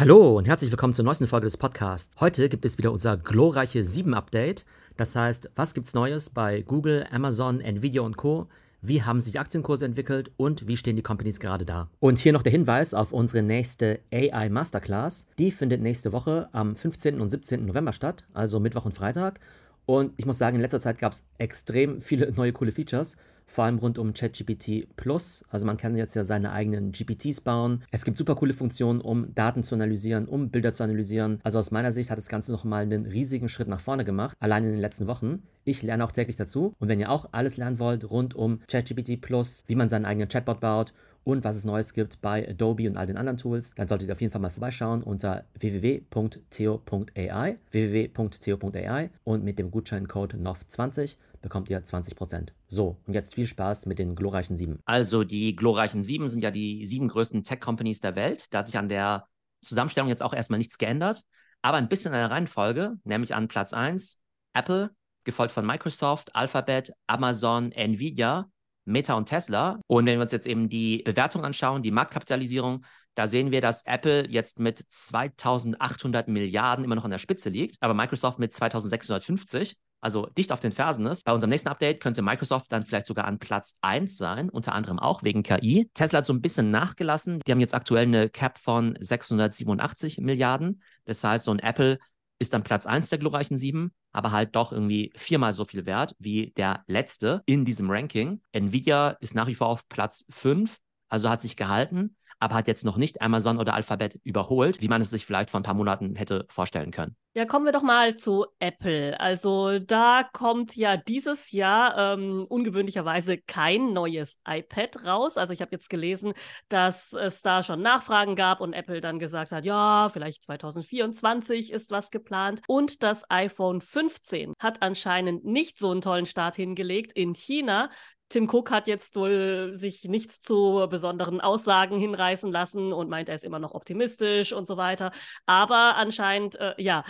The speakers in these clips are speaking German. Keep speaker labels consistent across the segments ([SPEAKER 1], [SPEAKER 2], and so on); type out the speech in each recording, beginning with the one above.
[SPEAKER 1] Hallo und herzlich willkommen zur neuesten Folge des Podcasts. Heute gibt es wieder unser glorreiche 7-Update. Das heißt, was gibt's Neues bei Google, Amazon, Nvidia und Co. Wie haben sich Aktienkurse entwickelt und wie stehen die Companies gerade da? Und hier noch der Hinweis auf unsere nächste AI Masterclass. Die findet nächste Woche am 15. und 17. November statt, also Mittwoch und Freitag. Und ich muss sagen, in letzter Zeit gab es extrem viele neue coole Features vor allem rund um ChatGPT Plus. Also man kann jetzt ja seine eigenen GPTs bauen. Es gibt super coole Funktionen, um Daten zu analysieren, um Bilder zu analysieren. Also aus meiner Sicht hat das Ganze nochmal einen riesigen Schritt nach vorne gemacht, allein in den letzten Wochen. Ich lerne auch täglich dazu. Und wenn ihr auch alles lernen wollt rund um ChatGPT Plus, wie man seinen eigenen Chatbot baut und was es Neues gibt bei Adobe und all den anderen Tools, dann solltet ihr auf jeden Fall mal vorbeischauen unter www.theo.ai, www.theo.ai und mit dem Gutscheincode NOV20 bekommt ihr 20%. So, und jetzt viel Spaß mit den glorreichen Sieben.
[SPEAKER 2] Also die glorreichen Sieben sind ja die sieben größten Tech-Companies der Welt. Da hat sich an der Zusammenstellung jetzt auch erstmal nichts geändert, aber ein bisschen in der Reihenfolge, nämlich an Platz 1 Apple, gefolgt von Microsoft, Alphabet, Amazon, Nvidia, Meta und Tesla. Und wenn wir uns jetzt eben die Bewertung anschauen, die Marktkapitalisierung, da sehen wir, dass Apple jetzt mit 2800 Milliarden immer noch an der Spitze liegt, aber Microsoft mit 2650 also dicht auf den Fersen ist. Bei unserem nächsten Update könnte Microsoft dann vielleicht sogar an Platz 1 sein, unter anderem auch wegen KI. Tesla hat so ein bisschen nachgelassen. Die haben jetzt aktuell eine Cap von 687 Milliarden. Das heißt, so ein Apple ist dann Platz 1 der glorreichen 7, aber halt doch irgendwie viermal so viel wert wie der letzte in diesem Ranking. Nvidia ist nach wie vor auf Platz 5, also hat sich gehalten aber hat jetzt noch nicht Amazon oder Alphabet überholt, wie man es sich vielleicht vor ein paar Monaten hätte vorstellen können.
[SPEAKER 3] Ja, kommen wir doch mal zu Apple. Also da kommt ja dieses Jahr ähm, ungewöhnlicherweise kein neues iPad raus. Also ich habe jetzt gelesen, dass es da schon Nachfragen gab und Apple dann gesagt hat, ja, vielleicht 2024 ist was geplant. Und das iPhone 15 hat anscheinend nicht so einen tollen Start hingelegt in China. Tim Cook hat jetzt wohl sich nichts zu besonderen Aussagen hinreißen lassen und meint, er ist immer noch optimistisch und so weiter. Aber anscheinend, äh, ja,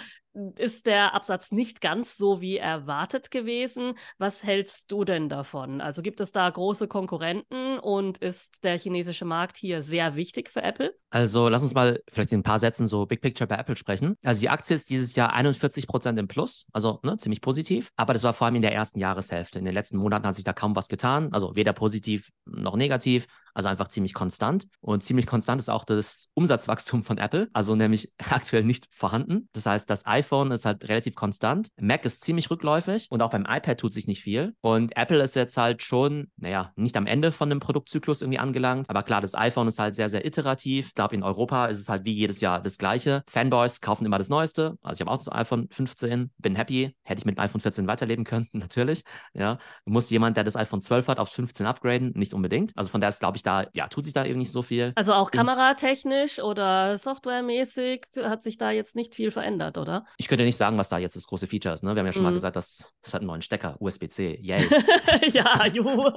[SPEAKER 3] ist der Absatz nicht ganz so wie erwartet gewesen. Was hältst du denn davon? Also gibt es da große Konkurrenten und ist der chinesische Markt hier sehr wichtig für Apple?
[SPEAKER 2] Also lass uns mal vielleicht in ein paar Sätzen so Big Picture bei Apple sprechen. Also die Aktie ist dieses Jahr 41 Prozent im Plus, also ne, ziemlich positiv. Aber das war vor allem in der ersten Jahreshälfte. In den letzten Monaten hat sich da kaum was getan. Also weder positiv noch negativ. Also einfach ziemlich konstant. Und ziemlich konstant ist auch das Umsatzwachstum von Apple, also nämlich aktuell nicht vorhanden. Das heißt, das iPhone ist halt relativ konstant. Mac ist ziemlich rückläufig und auch beim iPad tut sich nicht viel. Und Apple ist jetzt halt schon, naja, nicht am Ende von dem Produktzyklus irgendwie angelangt. Aber klar, das iPhone ist halt sehr, sehr iterativ. Ich glaube, in Europa ist es halt wie jedes Jahr das Gleiche. Fanboys kaufen immer das Neueste. Also ich habe auch das iPhone 15, bin happy. Hätte ich mit dem iPhone 14 weiterleben können, natürlich. Ja, muss jemand, der das iPhone 12 hat, auf 15 upgraden? Nicht unbedingt. Also von daher ist, glaube ich, ich, da, ja, tut sich da eben nicht so viel.
[SPEAKER 3] Also auch kameratechnisch oder softwaremäßig hat sich da jetzt nicht viel verändert, oder?
[SPEAKER 2] Ich könnte nicht sagen, was da jetzt das große Feature ist. Ne? Wir haben ja schon mhm. mal gesagt, das, das hat einen neuen Stecker, USB-C. Yay.
[SPEAKER 3] ja, juhu.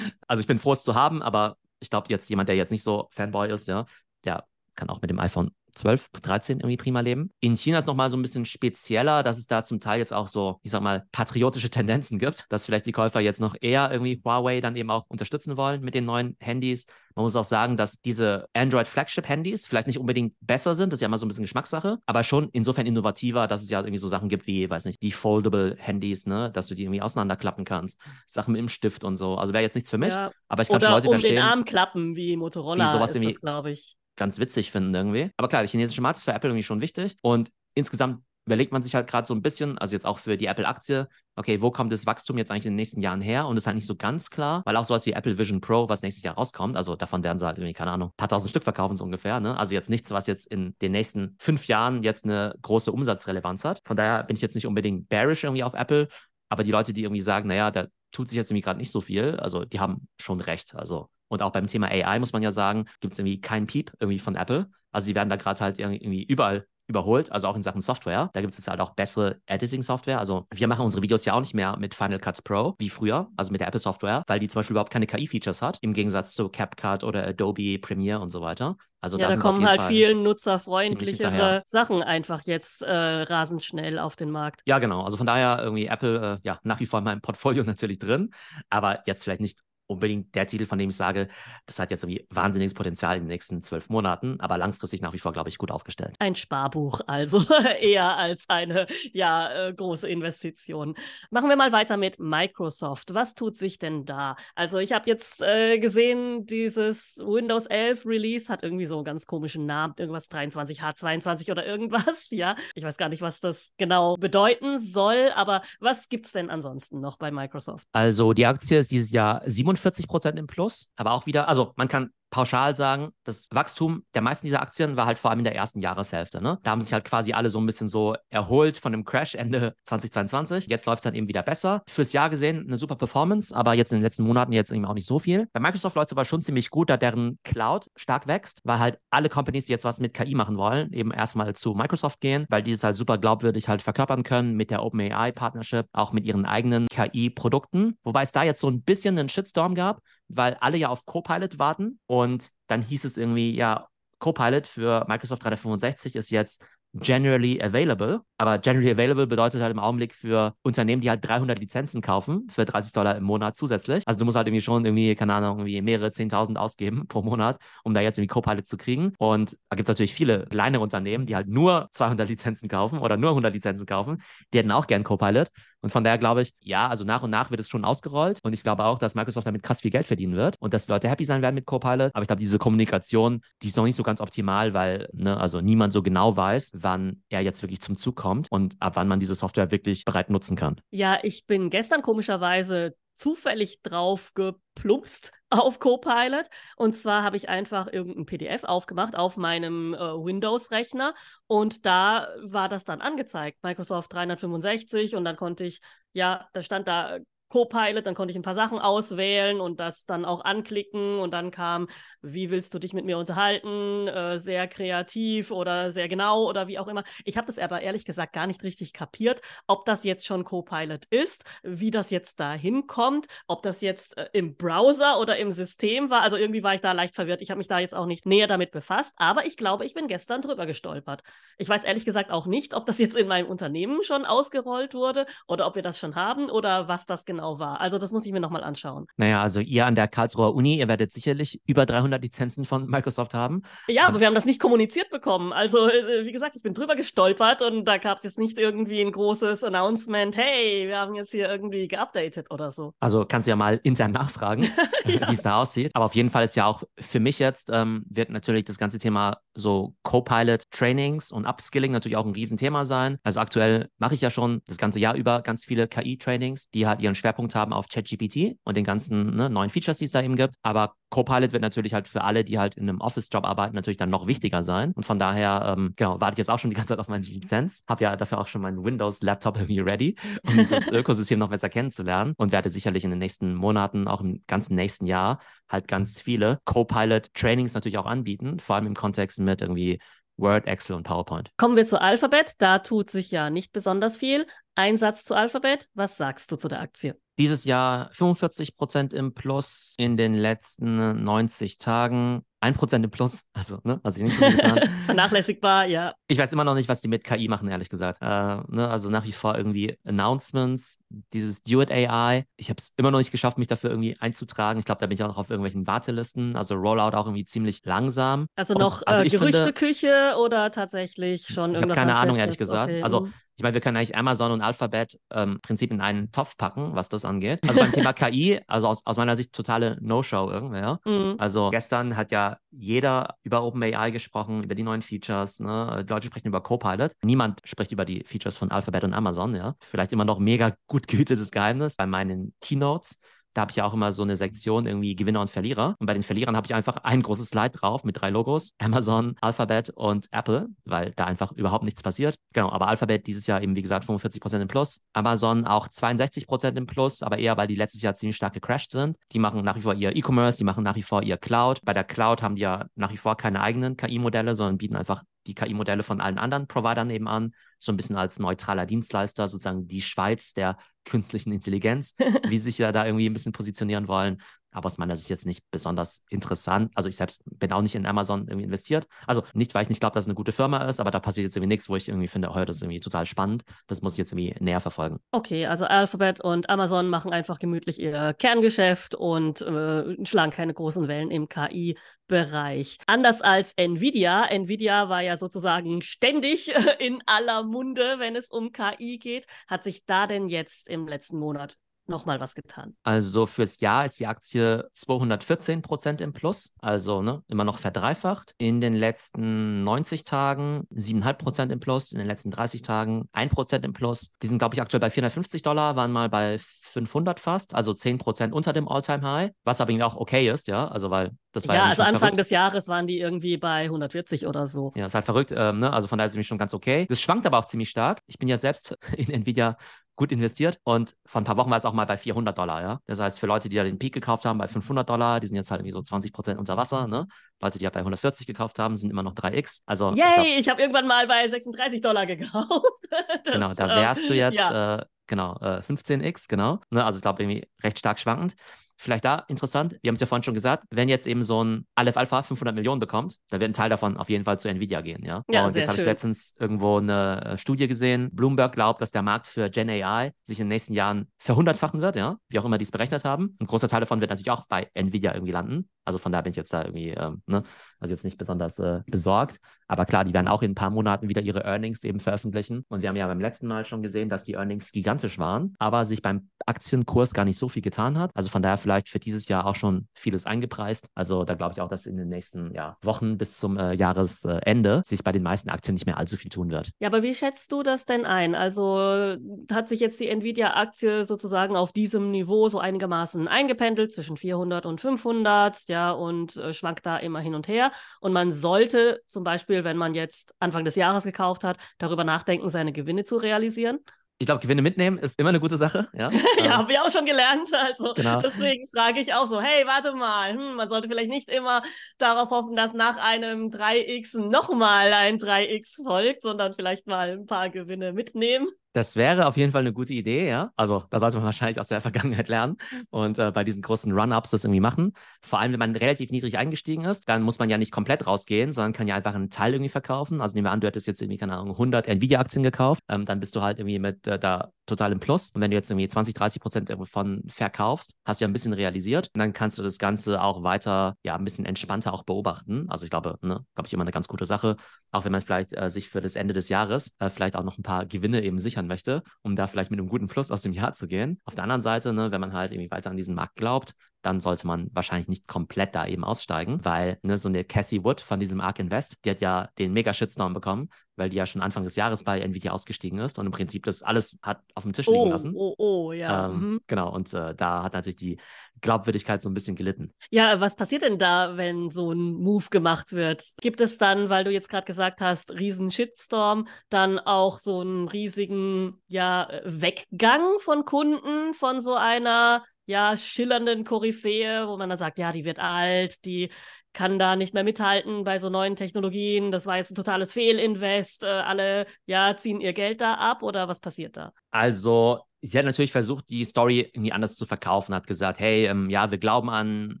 [SPEAKER 2] Also ich bin froh, es zu haben, aber ich glaube, jetzt jemand, der jetzt nicht so Fanboy ist, ja, der kann auch mit dem iPhone 12, 13 irgendwie prima leben. In China ist nochmal so ein bisschen spezieller, dass es da zum Teil jetzt auch so, ich sag mal, patriotische Tendenzen gibt, dass vielleicht die Käufer jetzt noch eher irgendwie Huawei dann eben auch unterstützen wollen mit den neuen Handys. Man muss auch sagen, dass diese Android-Flagship-Handys vielleicht nicht unbedingt besser sind, das ist ja immer so ein bisschen Geschmackssache, aber schon insofern innovativer, dass es ja irgendwie so Sachen gibt wie, weiß nicht, die Foldable-Handys, ne, dass du die irgendwie auseinanderklappen kannst, Sachen mit dem Stift und so. Also wäre jetzt nichts für mich, ja. aber ich kann
[SPEAKER 3] Oder
[SPEAKER 2] schon Leute
[SPEAKER 3] um
[SPEAKER 2] verstehen.
[SPEAKER 3] den Arm klappen, wie Motorola
[SPEAKER 2] die sowas
[SPEAKER 3] ist das, glaube ich
[SPEAKER 2] ganz witzig finden irgendwie. Aber klar, der chinesische Markt ist für Apple irgendwie schon wichtig und insgesamt überlegt man sich halt gerade so ein bisschen, also jetzt auch für die Apple-Aktie, okay, wo kommt das Wachstum jetzt eigentlich in den nächsten Jahren her? Und das ist halt nicht so ganz klar, weil auch sowas wie Apple Vision Pro, was nächstes Jahr rauskommt, also davon werden sie halt irgendwie, keine Ahnung, paar tausend Stück verkaufen so ungefähr, ne? Also jetzt nichts, was jetzt in den nächsten fünf Jahren jetzt eine große Umsatzrelevanz hat. Von daher bin ich jetzt nicht unbedingt bearish irgendwie auf Apple, aber die Leute, die irgendwie sagen, naja, da tut sich jetzt irgendwie gerade nicht so viel, also die haben schon recht. Also und auch beim Thema AI muss man ja sagen, gibt es irgendwie keinen Piep irgendwie von Apple. Also die werden da gerade halt irgendwie überall überholt, also auch in Sachen Software. Da gibt es jetzt halt auch bessere Editing-Software. Also wir machen unsere Videos ja auch nicht mehr mit Final Cut Pro wie früher, also mit der Apple-Software, weil die zum Beispiel überhaupt keine KI-Features hat, im Gegensatz zu CapCut oder Adobe Premiere und so weiter. Also
[SPEAKER 3] ja, da kommen halt Fall viel nutzerfreundlichere Sachen einfach jetzt äh, rasend schnell auf den Markt.
[SPEAKER 2] Ja, genau. Also von daher irgendwie Apple äh, ja nach wie vor in meinem Portfolio natürlich drin, aber jetzt vielleicht nicht unbedingt der Titel, von dem ich sage, das hat jetzt irgendwie wahnsinniges Potenzial in den nächsten zwölf Monaten, aber langfristig nach wie vor, glaube ich, gut aufgestellt.
[SPEAKER 3] Ein Sparbuch also eher als eine ja, äh, große Investition. Machen wir mal weiter mit Microsoft. Was tut sich denn da? Also ich habe jetzt äh, gesehen, dieses Windows 11 Release hat irgendwie so einen ganz komischen Namen, irgendwas 23H22 oder irgendwas, ja. Ich weiß gar nicht, was das genau bedeuten soll, aber was gibt es denn ansonsten noch bei Microsoft?
[SPEAKER 2] Also die Aktie ist dieses Jahr 47 Prozent im Plus, aber auch wieder, also man kann pauschal sagen, das Wachstum der meisten dieser Aktien war halt vor allem in der ersten Jahreshälfte. Ne? Da haben sich halt quasi alle so ein bisschen so erholt von dem Crash Ende 2022. Jetzt läuft es dann eben wieder besser. Fürs Jahr gesehen eine super Performance, aber jetzt in den letzten Monaten jetzt eben auch nicht so viel. Bei Microsoft läuft es aber schon ziemlich gut, da deren Cloud stark wächst, weil halt alle Companies, die jetzt was mit KI machen wollen, eben erstmal zu Microsoft gehen, weil die es halt super glaubwürdig halt verkörpern können mit der OpenAI-Partnership, auch mit ihren eigenen KI-Produkten. Wobei es da jetzt so ein bisschen einen Shitstorm gab, weil alle ja auf Copilot warten und dann hieß es irgendwie, ja, Copilot für Microsoft 365 ist jetzt generally available. Aber generally available bedeutet halt im Augenblick für Unternehmen, die halt 300 Lizenzen kaufen für 30 Dollar im Monat zusätzlich. Also du musst halt irgendwie schon irgendwie, keine Ahnung, irgendwie mehrere 10.000 ausgeben pro Monat, um da jetzt irgendwie Copilot zu kriegen. Und da gibt es natürlich viele kleine Unternehmen, die halt nur 200 Lizenzen kaufen oder nur 100 Lizenzen kaufen. Die hätten auch gern Copilot. Und von daher glaube ich, ja, also nach und nach wird es schon ausgerollt. Und ich glaube auch, dass Microsoft damit krass viel Geld verdienen wird und dass Leute happy sein werden mit Copilot. Aber ich glaube, diese Kommunikation, die ist noch nicht so ganz optimal, weil, ne, also niemand so genau weiß, wann er jetzt wirklich zum Zug kommt und ab wann man diese Software wirklich bereit nutzen kann.
[SPEAKER 3] Ja, ich bin gestern komischerweise zufällig drauf geplumpst auf Copilot. Und zwar habe ich einfach irgendein PDF aufgemacht auf meinem äh, Windows-Rechner und da war das dann angezeigt. Microsoft 365 und dann konnte ich, ja, da stand da Copilot, dann konnte ich ein paar Sachen auswählen und das dann auch anklicken und dann kam, wie willst du dich mit mir unterhalten, äh, sehr kreativ oder sehr genau oder wie auch immer. Ich habe das aber ehrlich gesagt gar nicht richtig kapiert, ob das jetzt schon Copilot ist, wie das jetzt da hinkommt, ob das jetzt äh, im Browser oder im System war. Also irgendwie war ich da leicht verwirrt. Ich habe mich da jetzt auch nicht näher damit befasst, aber ich glaube, ich bin gestern drüber gestolpert. Ich weiß ehrlich gesagt auch nicht, ob das jetzt in meinem Unternehmen schon ausgerollt wurde oder ob wir das schon haben oder was das genau genau war. Also das muss ich mir nochmal anschauen.
[SPEAKER 2] Naja, also ihr an der Karlsruher Uni, ihr werdet sicherlich über 300 Lizenzen von Microsoft haben.
[SPEAKER 3] Ja, aber wir haben das nicht kommuniziert bekommen. Also äh, wie gesagt, ich bin drüber gestolpert und da gab es jetzt nicht irgendwie ein großes Announcement, hey, wir haben jetzt hier irgendwie geupdatet oder so.
[SPEAKER 2] Also kannst du ja mal intern nachfragen, ja. wie es da aussieht. Aber auf jeden Fall ist ja auch für mich jetzt, ähm, wird natürlich das ganze Thema so Copilot-Trainings und Upskilling natürlich auch ein Riesenthema sein. Also aktuell mache ich ja schon das ganze Jahr über ganz viele KI-Trainings, die halt ihren Schwerpunkt haben auf ChatGPT und den ganzen ne, neuen Features, die es da eben gibt. Aber Copilot wird natürlich halt für alle, die halt in einem Office-Job arbeiten, natürlich dann noch wichtiger sein. Und von daher, ähm, genau, warte ich jetzt auch schon die ganze Zeit auf meine Lizenz. Habe ja dafür auch schon meinen Windows-Laptop irgendwie ready, um dieses Ökosystem noch besser kennenzulernen und werde sicherlich in den nächsten Monaten, auch im ganzen nächsten Jahr, halt ganz viele Copilot-Trainings natürlich auch anbieten, vor allem im Kontext mit irgendwie Word, Excel und PowerPoint.
[SPEAKER 3] Kommen wir zu Alphabet. Da tut sich ja nicht besonders viel. Ein Satz zu Alphabet. Was sagst du zu der Aktie?
[SPEAKER 2] Dieses Jahr 45 Prozent im Plus in den letzten 90 Tagen. 1% im Plus, also, ne, also ich nicht so getan.
[SPEAKER 3] Vernachlässigbar, ja.
[SPEAKER 2] Ich weiß immer noch nicht, was die mit KI machen, ehrlich gesagt. Äh, ne, also nach wie vor irgendwie Announcements, dieses Do It AI. Ich habe es immer noch nicht geschafft, mich dafür irgendwie einzutragen. Ich glaube, da bin ich auch noch auf irgendwelchen Wartelisten. Also Rollout auch irgendwie ziemlich langsam.
[SPEAKER 3] Also noch Und, also äh, Gerüchteküche oder tatsächlich schon irgendwas?
[SPEAKER 2] Ich habe keine Ahnung, ehrlich gesagt. Okay. Also hm. Ich meine, wir können eigentlich Amazon und Alphabet ähm, im Prinzip in einen Topf packen, was das angeht. Also beim Thema KI, also aus, aus meiner Sicht totale No-Show irgendwie. Ja? Mhm. Also gestern hat ja jeder über OpenAI gesprochen, über die neuen Features. Ne? Die Leute sprechen über Copilot. Niemand spricht über die Features von Alphabet und Amazon. Ja? Vielleicht immer noch mega gut gehütetes Geheimnis bei meinen Keynotes. Da habe ich ja auch immer so eine Sektion irgendwie Gewinner und Verlierer. Und bei den Verlierern habe ich einfach ein großes Slide drauf mit drei Logos: Amazon, Alphabet und Apple, weil da einfach überhaupt nichts passiert. Genau, aber Alphabet dieses Jahr eben, wie gesagt, 45% im Plus. Amazon auch 62% im Plus, aber eher, weil die letztes Jahr ziemlich stark gecrashed sind. Die machen nach wie vor ihr E-Commerce, die machen nach wie vor ihr Cloud. Bei der Cloud haben die ja nach wie vor keine eigenen KI-Modelle, sondern bieten einfach die KI-Modelle von allen anderen Providern eben an, so ein bisschen als neutraler Dienstleister, sozusagen die Schweiz der künstlichen Intelligenz, wie sie sich ja da irgendwie ein bisschen positionieren wollen. Aber aus meiner Sicht jetzt nicht besonders interessant. Also ich selbst bin auch nicht in Amazon irgendwie investiert. Also nicht, weil ich nicht glaube, dass es eine gute Firma ist, aber da passiert jetzt irgendwie nichts, wo ich irgendwie finde, oh, das ist irgendwie total spannend. Das muss ich jetzt irgendwie näher verfolgen.
[SPEAKER 3] Okay, also Alphabet und Amazon machen einfach gemütlich ihr Kerngeschäft und äh, schlagen keine großen Wellen im KI-Bereich. Anders als Nvidia. Nvidia war ja sozusagen ständig in aller Munde, wenn es um KI geht. Hat sich da denn jetzt im letzten Monat nochmal was getan.
[SPEAKER 2] Also fürs Jahr ist die Aktie 214 Prozent im Plus, also ne, immer noch verdreifacht. In den letzten 90 Tagen 7,5 Prozent im Plus, in den letzten 30 Tagen 1 Prozent im Plus. Die sind, glaube ich, aktuell bei 450 Dollar, waren mal bei 500 fast, also 10 Prozent unter dem All-Time-High, was aber auch okay ist, ja, also weil das war
[SPEAKER 3] ja,
[SPEAKER 2] ja
[SPEAKER 3] also Anfang
[SPEAKER 2] verrückt.
[SPEAKER 3] des Jahres waren die irgendwie bei 140 oder so.
[SPEAKER 2] Ja, ist halt verrückt, ähm, ne? also von daher ist es nämlich schon ganz okay. Das schwankt aber auch ziemlich stark. Ich bin ja selbst in Nvidia gut investiert und vor ein paar Wochen war es auch mal bei 400 Dollar, ja. Das heißt, für Leute, die da den Peak gekauft haben bei 500 Dollar, die sind jetzt halt irgendwie so 20 Prozent unter Wasser, ne? Leute, die halt bei 140 gekauft haben, sind immer noch 3x. Also,
[SPEAKER 3] Yay,
[SPEAKER 2] ich glaub,
[SPEAKER 3] ich habe irgendwann mal bei 36 Dollar gekauft. Das,
[SPEAKER 2] genau, da
[SPEAKER 3] ähm,
[SPEAKER 2] wärst du jetzt,
[SPEAKER 3] Ja.
[SPEAKER 2] äh, genau, äh, 15x, genau. Ne? Also ich glaube irgendwie recht stark schwankend. Vielleicht da interessant, wir haben es ja vorhin schon gesagt, wenn jetzt eben so ein Aleph Alpha 500 Millionen bekommt, dann wird ein Teil davon auf jeden Fall zu Nvidia gehen, ja.
[SPEAKER 3] Ja,
[SPEAKER 2] und jetzt habe ich letztens irgendwo eine äh, Studie gesehen. Bloomberg glaubt, dass der Markt für Gen AI sich in den nächsten Jahren verhundertfachen wird, ja, wie auch immer die es berechnet haben. Ein großer Teil davon wird natürlich auch bei Nvidia irgendwie landen. Also von daher bin ich jetzt da irgendwie, ähm, ne, also jetzt nicht besonders äh, besorgt. Aber klar, die werden auch in ein paar Monaten wieder ihre Earnings eben veröffentlichen. Und wir haben ja beim letzten Mal schon gesehen, dass die Earnings gigantisch waren, aber sich beim Aktienkurs gar nicht so viel getan hat. Also von daher vielleicht für dieses Jahr auch schon vieles eingepreist. Also da glaube ich auch, dass in den nächsten ja, Wochen bis zum äh, Jahresende sich bei den meisten Aktien nicht mehr allzu viel tun wird.
[SPEAKER 3] Ja, aber wie schätzt du das denn ein? Also hat sich jetzt die Nvidia-Aktie sozusagen auf diesem Niveau so einigermaßen eingependelt zwischen 400 und 500, ja, und äh, schwankt da immer hin und her. Und man sollte zum Beispiel, wenn man jetzt Anfang des Jahres gekauft hat, darüber nachdenken, seine Gewinne zu realisieren.
[SPEAKER 2] Ich glaube, Gewinne mitnehmen ist immer eine gute Sache. Ja,
[SPEAKER 3] Ja,
[SPEAKER 2] Ähm,
[SPEAKER 3] haben wir auch schon gelernt. Also
[SPEAKER 2] Genau.
[SPEAKER 3] deswegen frage ich auch so, hey, warte mal, hm, man sollte vielleicht nicht immer darauf hoffen, dass nach einem 3x nochmal ein 3x folgt, sondern vielleicht mal ein paar Gewinne mitnehmen.
[SPEAKER 2] Das wäre auf jeden Fall eine gute Idee, ja. Also da sollte man wahrscheinlich aus der Vergangenheit lernen und äh, bei diesen großen Run-Ups das irgendwie machen. Vor allem, wenn man relativ niedrig eingestiegen ist, dann muss man ja nicht komplett rausgehen, sondern kann ja einfach einen Teil irgendwie verkaufen. Also nehmen wir an, du hättest jetzt irgendwie, keine Ahnung, 100 Nvidia-Aktien gekauft, ähm, dann bist du halt irgendwie mit äh, da total im Plus. Und wenn du jetzt irgendwie 20, 30 Prozent davon verkaufst, hast du ja ein bisschen realisiert. Und dann kannst du das Ganze auch weiter, ja, ein bisschen entspannter auch beobachten. Also ich glaube, ne, glaube ich, immer eine ganz gute Sache. Auch wenn man vielleicht äh, sich für das Ende des Jahres äh, vielleicht auch noch ein paar Gewinne eben sichern möchte, um da vielleicht mit einem guten Plus aus dem Jahr zu gehen. Auf der anderen Seite, ne, wenn man halt irgendwie weiter an diesen Markt glaubt, dann sollte man wahrscheinlich nicht komplett da eben aussteigen, weil ne, so eine Cathy Wood von diesem Ark Invest, die hat ja den Mega-Shitstorm bekommen, weil die ja schon Anfang des Jahres bei Nvidia ausgestiegen ist und im Prinzip das alles hat auf dem Tisch liegen
[SPEAKER 3] Oh,
[SPEAKER 2] lassen.
[SPEAKER 3] oh, oh, ja.
[SPEAKER 2] ähm,
[SPEAKER 3] mhm.
[SPEAKER 2] Genau, und äh, da hat natürlich die Glaubwürdigkeit so ein bisschen gelitten.
[SPEAKER 3] Ja, was passiert denn da, wenn so ein Move gemacht wird? Gibt es dann, weil du jetzt gerade gesagt hast, riesen Shitstorm, dann auch so einen riesigen, ja, Weggang von Kunden von so einer, ja, schillernden Koryphäe, wo man dann sagt, ja, die wird alt, die kann da nicht mehr mithalten bei so neuen Technologien, das war jetzt ein totales Fehlinvest, äh, alle, ja, ziehen ihr Geld da ab oder was passiert da?
[SPEAKER 2] Also, sie hat natürlich versucht, die Story irgendwie anders zu verkaufen, hat gesagt, hey, ähm, ja, wir glauben an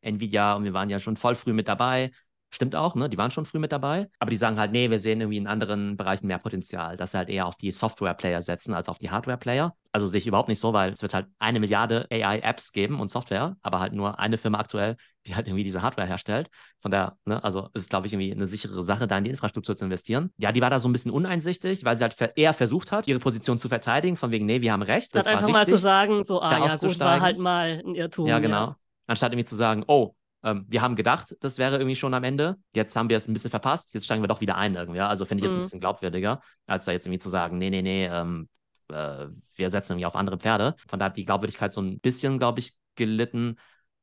[SPEAKER 2] Nvidia und wir waren ja schon voll früh mit dabei. Stimmt auch, ne? Die waren schon früh mit dabei. Aber die sagen halt, nee, wir sehen irgendwie in anderen Bereichen mehr Potenzial, dass sie halt eher auf die Software-Player setzen als auf die Hardware-Player. Also sehe ich überhaupt nicht so, weil es wird halt eine Milliarde AI-Apps geben und Software, aber halt nur eine Firma aktuell, die halt irgendwie diese Hardware herstellt. Von der, ne, also ist, glaube ich, irgendwie eine sichere Sache, da in die Infrastruktur zu investieren. Ja, die war da so ein bisschen uneinsichtig, weil sie halt eher versucht hat, ihre Position zu verteidigen, von wegen, nee, wir haben recht. Das
[SPEAKER 3] Statt einfach
[SPEAKER 2] war
[SPEAKER 3] mal zu sagen, so, ah ja, gut, war halt mal ein Irrtum.
[SPEAKER 2] Ja, genau. Anstatt irgendwie zu sagen, oh, ähm, wir haben gedacht, das wäre irgendwie schon am Ende. Jetzt haben wir es ein bisschen verpasst. Jetzt steigen wir doch wieder ein irgendwie. Ja? Also finde ich jetzt ein
[SPEAKER 3] Mhm.
[SPEAKER 2] bisschen glaubwürdiger, als da jetzt irgendwie zu sagen, nee, nee, nee, ähm, äh, wir setzen irgendwie auf andere Pferde. Von daher hat die Glaubwürdigkeit so ein bisschen, glaube ich, gelitten.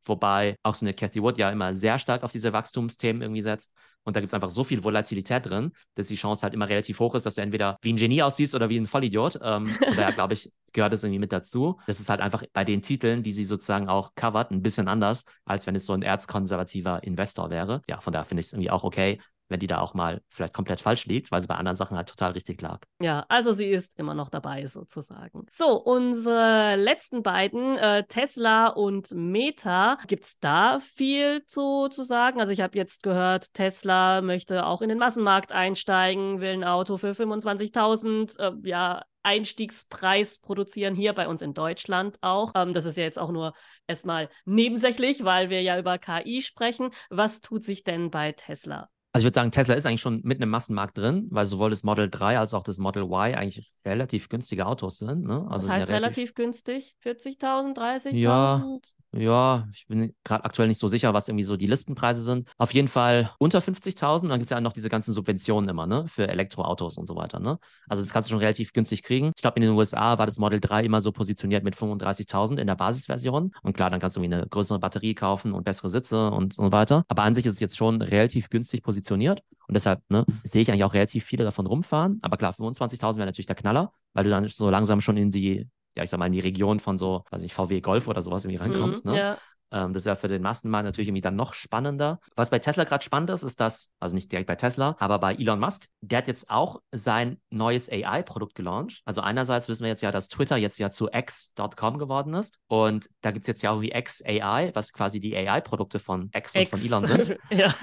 [SPEAKER 2] Wobei auch so eine Cathy Wood ja immer sehr stark auf diese Wachstumsthemen irgendwie setzt. Und da gibt es einfach so viel Volatilität drin, dass die Chance halt immer relativ hoch ist, dass du entweder wie ein Genie aussiehst oder wie ein Vollidiot. Ähm, von daher, glaube ich, gehört es irgendwie mit dazu. Das ist halt einfach bei den Titeln, die sie sozusagen auch covert, ein bisschen anders, als wenn es so ein erzkonservativer Investor wäre. Ja, von daher finde ich es irgendwie auch okay. Wenn die da auch mal vielleicht komplett falsch liegt, weil sie bei anderen Sachen halt total richtig lag.
[SPEAKER 3] Ja, also sie ist immer noch dabei sozusagen. So, unsere letzten beiden, äh, Tesla und Meta, gibt es da viel zu, zu sagen? Also ich habe jetzt gehört, Tesla möchte auch in den Massenmarkt einsteigen, will ein Auto für 25.000, äh, ja, Einstiegspreis produzieren, hier bei uns in Deutschland auch. Ähm, das ist ja jetzt auch nur erstmal nebensächlich, weil wir ja über KI sprechen. Was tut sich denn bei Tesla?
[SPEAKER 2] Also ich würde sagen, Tesla ist eigentlich schon mitten im Massenmarkt drin, weil sowohl das Model 3 als auch das Model Y eigentlich relativ günstige Autos sind. Ne?
[SPEAKER 3] Also das heißt ja relativ, relativ günstig? 40.000, 30.000?
[SPEAKER 2] Ja, ja, ich bin gerade aktuell nicht so sicher, was irgendwie so die Listenpreise sind. Auf jeden Fall unter 50.000. Dann gibt es ja noch diese ganzen Subventionen immer, ne? Für Elektroautos und so weiter, ne? Also das kannst du schon relativ günstig kriegen. Ich glaube, in den USA war das Model 3 immer so positioniert mit 35.000 in der Basisversion. Und klar, dann kannst du irgendwie eine größere Batterie kaufen und bessere Sitze und so weiter. Aber an sich ist es jetzt schon relativ günstig positioniert. Und deshalb ne, sehe ich eigentlich auch relativ viele davon rumfahren. Aber klar, 25.000 wäre natürlich der Knaller, weil du dann so langsam schon in die ja, ich sag mal, in die Region von so, weiß nicht, VW Golf oder sowas irgendwie rankommst. Mhm, ne? Ja. Ähm, das ist ja für den Massenmarkt natürlich irgendwie dann noch spannender. Was bei Tesla gerade spannend ist, ist dass, also nicht direkt bei Tesla, aber bei Elon Musk, der hat jetzt auch sein neues AI-Produkt gelauncht. Also einerseits wissen wir jetzt ja, dass Twitter jetzt ja zu X.com geworden ist. Und da gibt es jetzt ja auch wie X AI, was quasi die AI-Produkte von X, X, und von Elon sind. ja.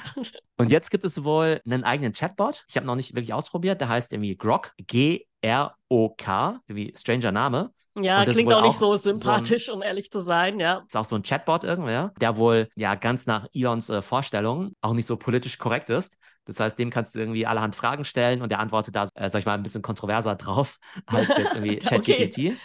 [SPEAKER 2] Und jetzt gibt es wohl einen eigenen Chatbot. Ich habe noch nicht wirklich ausprobiert. Der heißt irgendwie Grok, G-R-O-K, wie Stranger Name.
[SPEAKER 3] Ja, klingt auch nicht so sympathisch, so ein, um ehrlich zu sein, ja.
[SPEAKER 2] Ist auch so ein Chatbot irgendwer, der wohl ja ganz nach Elons äh, Vorstellungen auch nicht so politisch korrekt ist. Das heißt, dem kannst du irgendwie allerhand Fragen stellen und der antwortet da, äh, sag ich mal, ein bisschen kontroverser drauf als jetzt irgendwie ChatGPT. okay.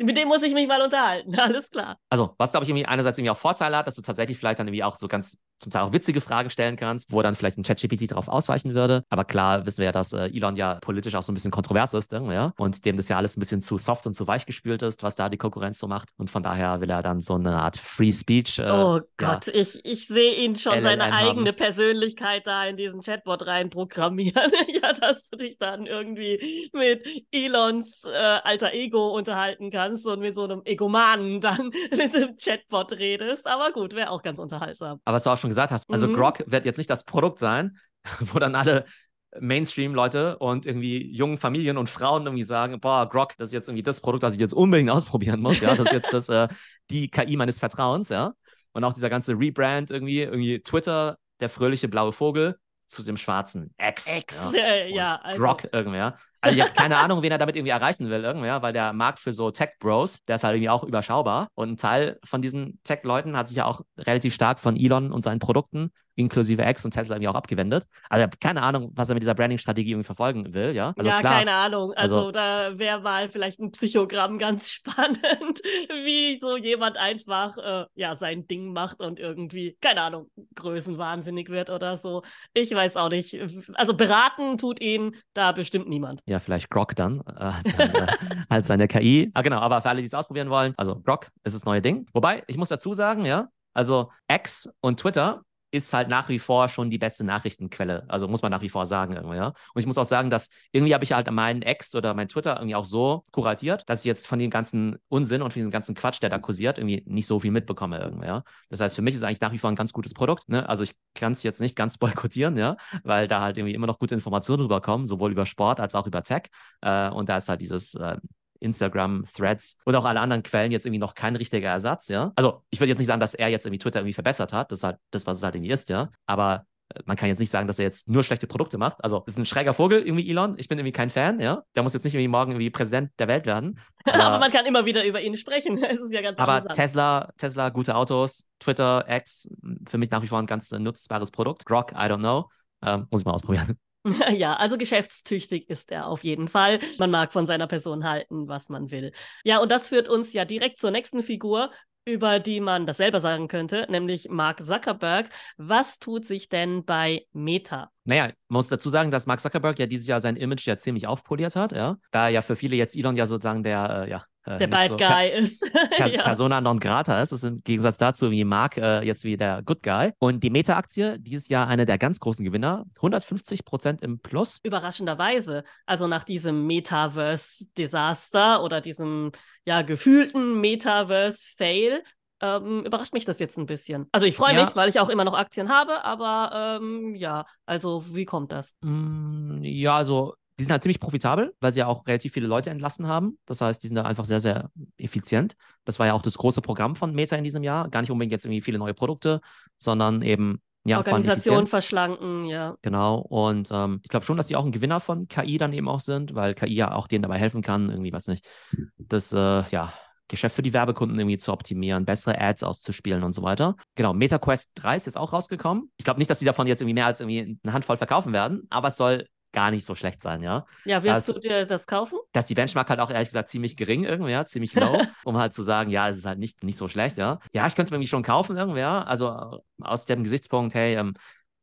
[SPEAKER 3] Mit dem muss ich mich mal unterhalten, alles klar.
[SPEAKER 2] Also, was glaube ich irgendwie einerseits irgendwie auch Vorteile hat, dass du tatsächlich vielleicht dann irgendwie auch so ganz zum Teil auch witzige Fragen stellen kannst, wo dann vielleicht ein ChatGPT darauf ausweichen würde. Aber klar wissen wir ja, dass äh, Elon ja politisch auch so ein bisschen kontrovers ist ja? Ne, und dem das ja alles ein bisschen zu soft und zu weich gespült ist, was da die Konkurrenz so macht. Und von daher will er dann so eine Art Free Speech. Äh,
[SPEAKER 3] oh Gott, ja, ich, ich sehe ihn schon LLM seine eigene haben. Persönlichkeit da in diesen Chatbot reinprogrammieren. ja, dass du dich dann irgendwie mit Elons äh, alter Ego unterhalten kannst und mit so einem Egomanen dann mit dem Chatbot redest. Aber gut, wäre auch ganz unterhaltsam.
[SPEAKER 2] Aber es war auch schon gesagt hast. Also mhm. Grok wird jetzt nicht das Produkt sein, wo dann alle Mainstream-Leute und irgendwie jungen Familien und Frauen irgendwie sagen, boah, Grok, das ist jetzt irgendwie das Produkt, das ich jetzt unbedingt ausprobieren muss. Ja, das ist jetzt das, äh, die KI meines Vertrauens, ja. Und auch dieser ganze Rebrand irgendwie, irgendwie Twitter, der fröhliche blaue Vogel zu dem schwarzen X.
[SPEAKER 3] X, ja. ja
[SPEAKER 2] also. Grok irgendwer. Also ich habe keine Ahnung, wen er damit irgendwie erreichen will, irgendwer, weil der Markt für so Tech-Bros, der ist halt irgendwie auch überschaubar. Und ein Teil von diesen Tech-Leuten hat sich ja auch relativ stark von Elon und seinen Produkten inklusive X und Tesla irgendwie auch abgewendet. Also ich habe keine Ahnung, was er mit dieser Branding-Strategie irgendwie verfolgen will, ja. Also
[SPEAKER 3] ja,
[SPEAKER 2] klar,
[SPEAKER 3] keine Ahnung. Also, also da wäre mal vielleicht ein Psychogramm ganz spannend, wie so jemand einfach äh, ja sein Ding macht und irgendwie, keine Ahnung, größenwahnsinnig wird oder so. Ich weiß auch nicht. Also beraten tut ihn da bestimmt niemand
[SPEAKER 2] ja, vielleicht Grok dann äh, als, seine, als seine KI. Ah, genau, aber für alle, die es ausprobieren wollen, also Grok ist das neue Ding. Wobei, ich muss dazu sagen, ja, also X und Twitter ist halt nach wie vor schon die beste Nachrichtenquelle. Also muss man nach wie vor sagen irgendwie, ja. Und ich muss auch sagen, dass irgendwie habe ich halt meinen Ex oder mein Twitter irgendwie auch so kuratiert, dass ich jetzt von dem ganzen Unsinn und von diesem ganzen Quatsch, der da kursiert, irgendwie nicht so viel mitbekomme irgendwie, ja. Das heißt, für mich ist eigentlich nach wie vor ein ganz gutes Produkt, ne? Also ich kann es jetzt nicht ganz boykottieren, ja, weil da halt irgendwie immer noch gute Informationen rüberkommen, sowohl über Sport als auch über Tech. Äh, und da ist halt dieses äh, Instagram, Threads und auch alle anderen Quellen jetzt irgendwie noch kein richtiger Ersatz, ja. Also ich würde jetzt nicht sagen, dass er jetzt irgendwie Twitter irgendwie verbessert hat, das ist halt das, was es halt irgendwie ist, ja. Aber äh, man kann jetzt nicht sagen, dass er jetzt nur schlechte Produkte macht. Also, ist ein schräger Vogel, irgendwie Elon. Ich bin irgendwie kein Fan, ja. Der muss jetzt nicht irgendwie morgen irgendwie Präsident der Welt werden.
[SPEAKER 3] Aber, aber man kann immer wieder über ihn sprechen. Es ist ja ganz
[SPEAKER 2] Aber amüsant. Tesla, Tesla, gute Autos, Twitter, X, für mich nach wie vor ein ganz nutzbares Produkt. Grok, I don't know. Ähm, muss ich mal ausprobieren.
[SPEAKER 3] Ja, also geschäftstüchtig ist er auf jeden Fall. Man mag von seiner Person halten, was man will. Ja, und das führt uns ja direkt zur nächsten Figur, über die man das selber sagen könnte, nämlich Mark Zuckerberg. Was tut sich denn bei Meta?
[SPEAKER 2] Naja, man muss dazu sagen, dass Mark Zuckerberg ja dieses Jahr sein Image ja ziemlich aufpoliert hat, ja. Da ja für viele jetzt Elon ja sozusagen der, äh, ja,
[SPEAKER 3] äh, der Bad so Guy ist.
[SPEAKER 2] Ja. Persona non grata ist. Das ist im Gegensatz dazu wie Mark äh, jetzt wie der Good Guy. Und die Meta-Aktie, dieses Jahr eine der ganz großen Gewinner, 150 Prozent im Plus.
[SPEAKER 3] Überraschenderweise. Also nach diesem Metaverse-Desaster oder diesem ja gefühlten Metaverse-Fail ähm, überrascht mich das jetzt ein bisschen. Also ich freue
[SPEAKER 2] Ja.
[SPEAKER 3] mich, weil ich auch immer noch Aktien habe, aber ähm, ja, also wie kommt das?
[SPEAKER 2] Mm, Ja, also die sind halt ziemlich profitabel, weil sie ja auch relativ viele Leute entlassen haben. Das heißt, die sind da einfach sehr, sehr effizient. Das war ja auch das große Programm von Meta in diesem Jahr. Gar nicht unbedingt jetzt irgendwie viele neue Produkte, sondern eben ja,
[SPEAKER 3] Organisation verschlanken, ja.
[SPEAKER 2] Genau. Und ähm, ich glaube schon, dass sie auch ein Gewinner von KI dann eben auch sind, weil KI ja auch denen dabei helfen kann, irgendwie, weiß nicht, das äh, ja, Geschäft für die Werbekunden irgendwie zu optimieren, bessere Ads auszuspielen und so weiter. Genau, MetaQuest 3 ist jetzt auch rausgekommen. Ich glaube nicht, dass sie davon jetzt irgendwie mehr als irgendwie eine Handvoll verkaufen werden, aber es soll gar nicht so schlecht sein, ja.
[SPEAKER 3] Ja, wirst
[SPEAKER 2] Das-
[SPEAKER 3] du dir das kaufen?
[SPEAKER 2] dass die Benchmark halt auch ehrlich gesagt ziemlich gering irgendwie, ja, ziemlich low, um halt zu sagen, ja, es ist halt nicht, nicht so schlecht, ja. Ja, ich könnte es mir irgendwie schon kaufen irgendwie, ja. Also äh, aus dem Gesichtspunkt, hey, ähm,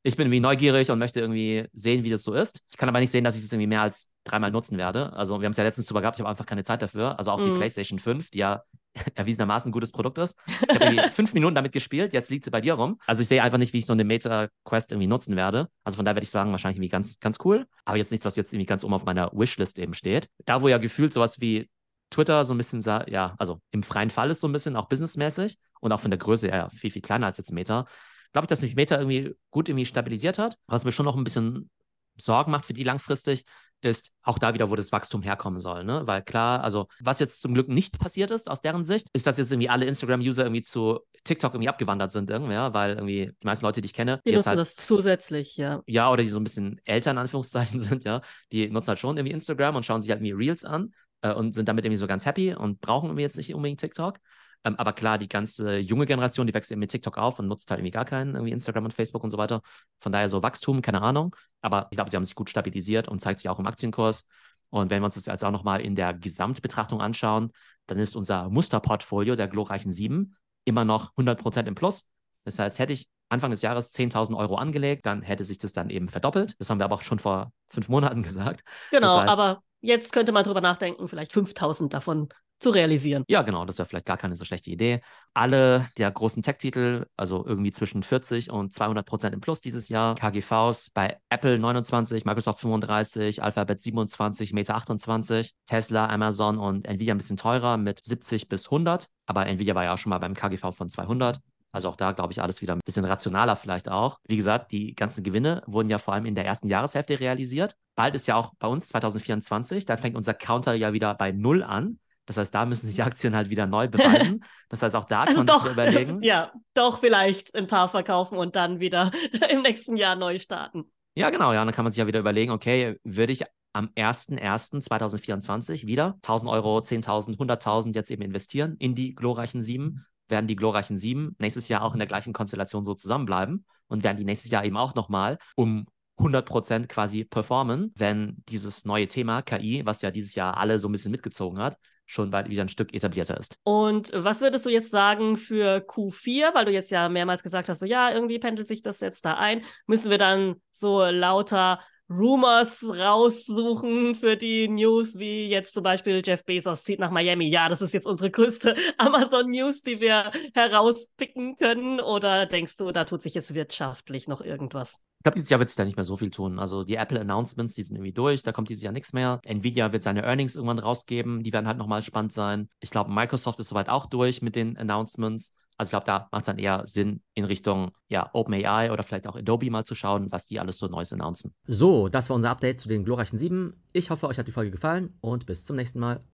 [SPEAKER 2] ich bin irgendwie neugierig und möchte irgendwie sehen, wie das so ist. Ich kann aber nicht sehen, dass ich das irgendwie mehr als dreimal nutzen werde. Also wir haben es ja letztens drüber gehabt, ich habe einfach keine Zeit dafür. Also auch die
[SPEAKER 3] Mhm.
[SPEAKER 2] PlayStation 5, die ja erwiesenermaßen ein gutes Produkt ist. Ich habe irgendwie fünf Minuten damit gespielt, jetzt liegt sie bei dir rum. Also ich sehe einfach nicht, wie ich so eine Meta-Quest irgendwie nutzen werde. Also von daher werde ich sagen, wahrscheinlich irgendwie ganz, ganz cool. Aber jetzt nichts, was jetzt irgendwie ganz oben auf meiner Wishlist eben steht. Da, wo ja gefühlt sowas wie Twitter so ein bisschen, ja, also im freien Fall ist so ein bisschen auch businessmäßig und auch von der Größe her viel, viel kleiner als jetzt Meta. Glaube ich, dass mich Meta irgendwie gut irgendwie stabilisiert hat. Was mir schon noch ein bisschen Sorgen macht für die langfristig, ist auch da wieder, wo das Wachstum herkommen soll. Ne? Weil klar, also was jetzt zum Glück nicht passiert ist aus deren Sicht, ist, dass jetzt irgendwie alle Instagram-User irgendwie zu TikTok irgendwie abgewandert sind, irgendwie, ja? weil irgendwie die meisten Leute, die ich kenne,
[SPEAKER 3] Die
[SPEAKER 2] jetzt
[SPEAKER 3] nutzen
[SPEAKER 2] halt
[SPEAKER 3] das zusätzlich, ja.
[SPEAKER 2] ja, oder die so ein bisschen älter in Anführungszeichen sind, ja, die nutzen halt schon irgendwie Instagram und schauen sich halt irgendwie Reels an äh, und sind damit irgendwie so ganz happy und brauchen irgendwie jetzt nicht unbedingt TikTok. Ähm, aber klar, die ganze junge Generation, die wächst eben mit TikTok auf und nutzt halt irgendwie gar keinen, irgendwie Instagram und Facebook und so weiter. Von daher so Wachstum, keine Ahnung. Aber ich glaube, sie haben sich gut stabilisiert und zeigt sich auch im Aktienkurs. Und wenn wir uns das jetzt auch nochmal in der Gesamtbetrachtung anschauen, dann ist unser Musterportfolio der glorreichen 7 immer noch 100% im Plus. Das heißt, hätte ich Anfang des Jahres 10.000 Euro angelegt, dann hätte sich das dann eben verdoppelt. Das haben wir aber auch schon vor fünf Monaten gesagt.
[SPEAKER 3] Genau,
[SPEAKER 2] heißt-
[SPEAKER 3] aber jetzt könnte man drüber nachdenken, vielleicht 5000 davon zu realisieren.
[SPEAKER 2] Ja, genau, das wäre vielleicht gar keine so schlechte Idee. Alle der großen Tech-Titel, also irgendwie zwischen 40 und 200 Prozent im Plus dieses Jahr. KGVs bei Apple 29, Microsoft 35, Alphabet 27, Meta 28, Tesla, Amazon und Nvidia ein bisschen teurer mit 70 bis 100. Aber Nvidia war ja auch schon mal beim KGV von 200. Also auch da glaube ich alles wieder ein bisschen rationaler vielleicht auch. Wie gesagt, die ganzen Gewinne wurden ja vor allem in der ersten Jahreshälfte realisiert. Bald ist ja auch bei uns 2024, dann fängt unser Counter ja wieder bei Null an. Das heißt, da müssen sich die Aktien halt wieder neu beweisen. Das heißt, auch da
[SPEAKER 3] Also
[SPEAKER 2] kann man sich
[SPEAKER 3] doch,
[SPEAKER 2] überlegen.
[SPEAKER 3] ja, doch vielleicht ein paar verkaufen und dann wieder im nächsten Jahr neu starten.
[SPEAKER 2] Ja, genau, ja. Dann kann man sich ja wieder überlegen, okay, würde ich am 01.01.2024 wieder 1000 Euro, 10.000, 100.000 jetzt eben investieren in die glorreichen Sieben? Werden die glorreichen Sieben nächstes Jahr auch in der gleichen Konstellation so zusammenbleiben? Und werden die nächstes Jahr eben auch nochmal um 100% quasi performen, wenn dieses neue Thema KI, was ja dieses Jahr alle so ein bisschen mitgezogen hat, schon bald wieder ein Stück etablierter ist.
[SPEAKER 3] Und was würdest du jetzt sagen für Q4, weil du jetzt ja mehrmals gesagt hast, so ja, irgendwie pendelt sich das jetzt da ein, müssen wir dann so lauter Rumors raussuchen für die News, wie jetzt zum Beispiel Jeff Bezos zieht nach Miami. Ja, das ist jetzt unsere größte Amazon-News, die wir herauspicken können. Oder denkst du, da tut sich jetzt wirtschaftlich noch irgendwas?
[SPEAKER 2] Ich glaube, dieses Jahr wird sich da nicht mehr so viel tun. Also die Apple-Announcements, die sind irgendwie durch, da kommt dieses Jahr nichts mehr. Nvidia wird seine Earnings irgendwann rausgeben, die werden halt nochmal spannend sein. Ich glaube, Microsoft ist soweit auch durch mit den Announcements. Also ich glaube, da macht es dann eher Sinn, in Richtung ja, OpenAI oder vielleicht auch Adobe mal zu schauen, was die alles so Neues announcen.
[SPEAKER 1] So, das war unser Update zu den glorreichen 7. Ich hoffe, euch hat die Folge gefallen und bis zum nächsten Mal.